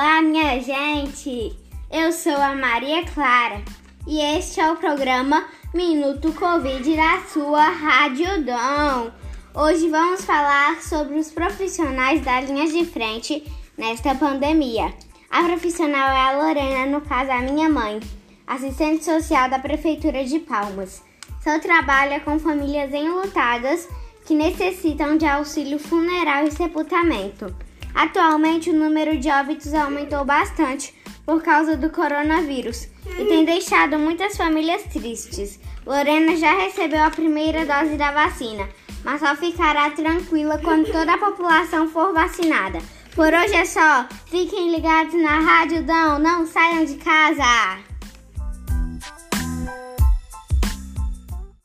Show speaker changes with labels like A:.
A: Olá, minha gente! Eu sou a Maria Clara e este é o programa Minuto Covid da sua Rádio Dom. Hoje vamos falar sobre os profissionais da linha de frente nesta pandemia. A profissional é a Lorena, no caso a minha mãe, assistente social da Prefeitura de Palmas. Seu trabalho é com famílias enlutadas que necessitam de auxílio funeral e sepultamento. Atualmente, o número de óbitos aumentou bastante por causa do coronavírus e tem deixado muitas famílias tristes. Lorena já recebeu a primeira dose da vacina, mas só ficará tranquila quando toda a população for vacinada. Por hoje é só. Fiquem ligados na Rádio Dão, não saiam de casa!